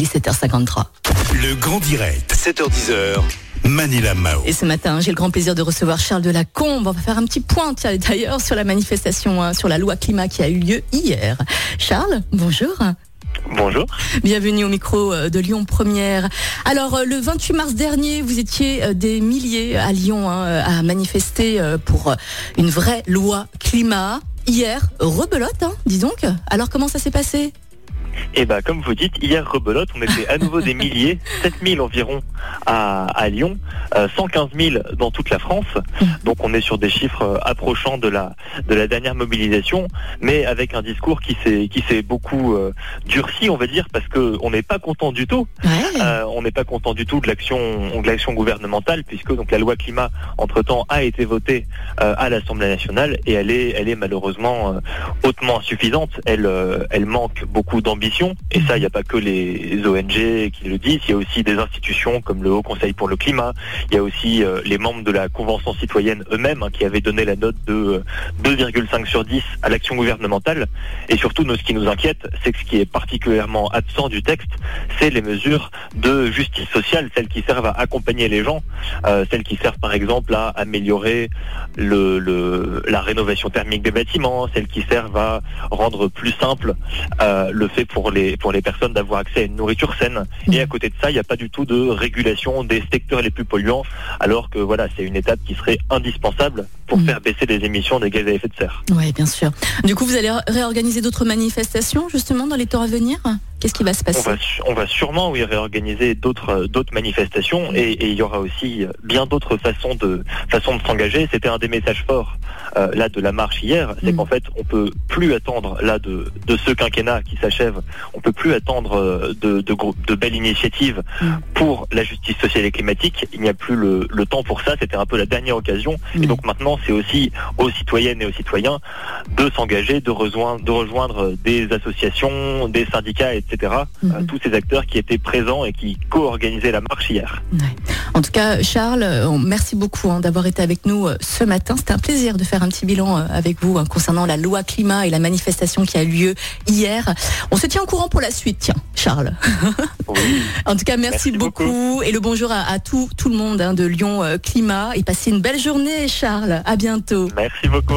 17h53. Le grand direct, 7h10h. Manila Mao. Et ce matin, j'ai le grand plaisir de recevoir Charles Delacombe. On va faire un petit point d'ailleurs sur la manifestation hein, sur la loi climat qui a eu lieu hier. Charles, bonjour. Bonjour. Bienvenue au micro euh, de Lyon Première. Alors, euh, le 28 mars dernier, vous étiez euh, des milliers à Lyon hein, à manifester pour une vraie loi climat. Hier, rebelote, hein, dis donc. Alors, comment ça s'est passé? Et bah comme vous dites, hier rebelote, on était à nouveau des milliers, 7000 environ à, à Lyon, 115 euh, 000 dans toute la France. Donc on est sur des chiffres euh, approchants de la de la dernière mobilisation, mais avec un discours qui s'est qui s'est beaucoup euh, durci, on va dire, parce que on n'est pas content du tout. on n'est pas content du tout de l'action de l'action gouvernementale, puisque donc la loi climat entre temps a été votée à l'Assemblée nationale et elle est elle est malheureusement hautement insuffisante. Elle elle manque beaucoup d'ambition et ça, il n'y a pas que les ONG qui le disent, il y a aussi des institutions comme le Haut Conseil pour le climat, il y a aussi euh, les membres de la Convention citoyenne eux-mêmes hein, qui avaient donné la note de 2,5 euh, sur 10 à l'action gouvernementale. Et surtout, nous, ce qui nous inquiète, c'est que ce qui est particulièrement absent du texte, c'est les mesures de justice sociale, celles qui servent à accompagner les gens, euh, celles qui servent par exemple à améliorer la rénovation thermique des bâtiments, celles qui servent à rendre plus simple le fait pour les, pour les personnes d'avoir accès à une nourriture saine. Et à côté de ça, il n'y a pas du tout de régulation des secteurs les plus polluants, alors que voilà, c'est une étape qui serait indispensable pour mm. faire baisser les émissions des gaz à effet de serre. Oui, bien sûr. Du coup, vous allez réorganiser d'autres manifestations justement dans les temps à venir? Qu'est-ce qui va se passer on va, sûrement oui, réorganiser d'autres d'autres manifestations et, il y aura aussi bien d'autres façons de façons de s'engager. C'était un des messages forts euh, là de la marche hier, c'est mm. qu'en fait on peut plus attendre là de, de ce quinquennat qui s'achève, on peut plus attendre euh, de, de, de belles initiatives mm. pour la justice sociale et climatique. Il n'y a plus le, le temps pour ça. C'était un peu la dernière occasion. Et donc maintenant c'est aussi aux citoyennes et aux citoyens de s'engager, de rejoindre, de rejoindre des associations, des syndicats, etc etc. Mhm. Euh, tous ces acteurs qui étaient présents et qui co-organisaient la marche hier. En tout cas, Charles, euh, merci beaucoup hein, d'avoir été avec nous euh, ce matin. C'était un plaisir de faire un petit bilan avec vous hein, concernant la loi climat et la manifestation qui a eu lieu hier. On se tient au courant pour la suite, tiens, Charles. en tout cas, merci, beaucoup. et le bonjour à, tout, tout le monde hein, de Lyon Climat et passez une belle journée, Charles. À bientôt. Merci beaucoup.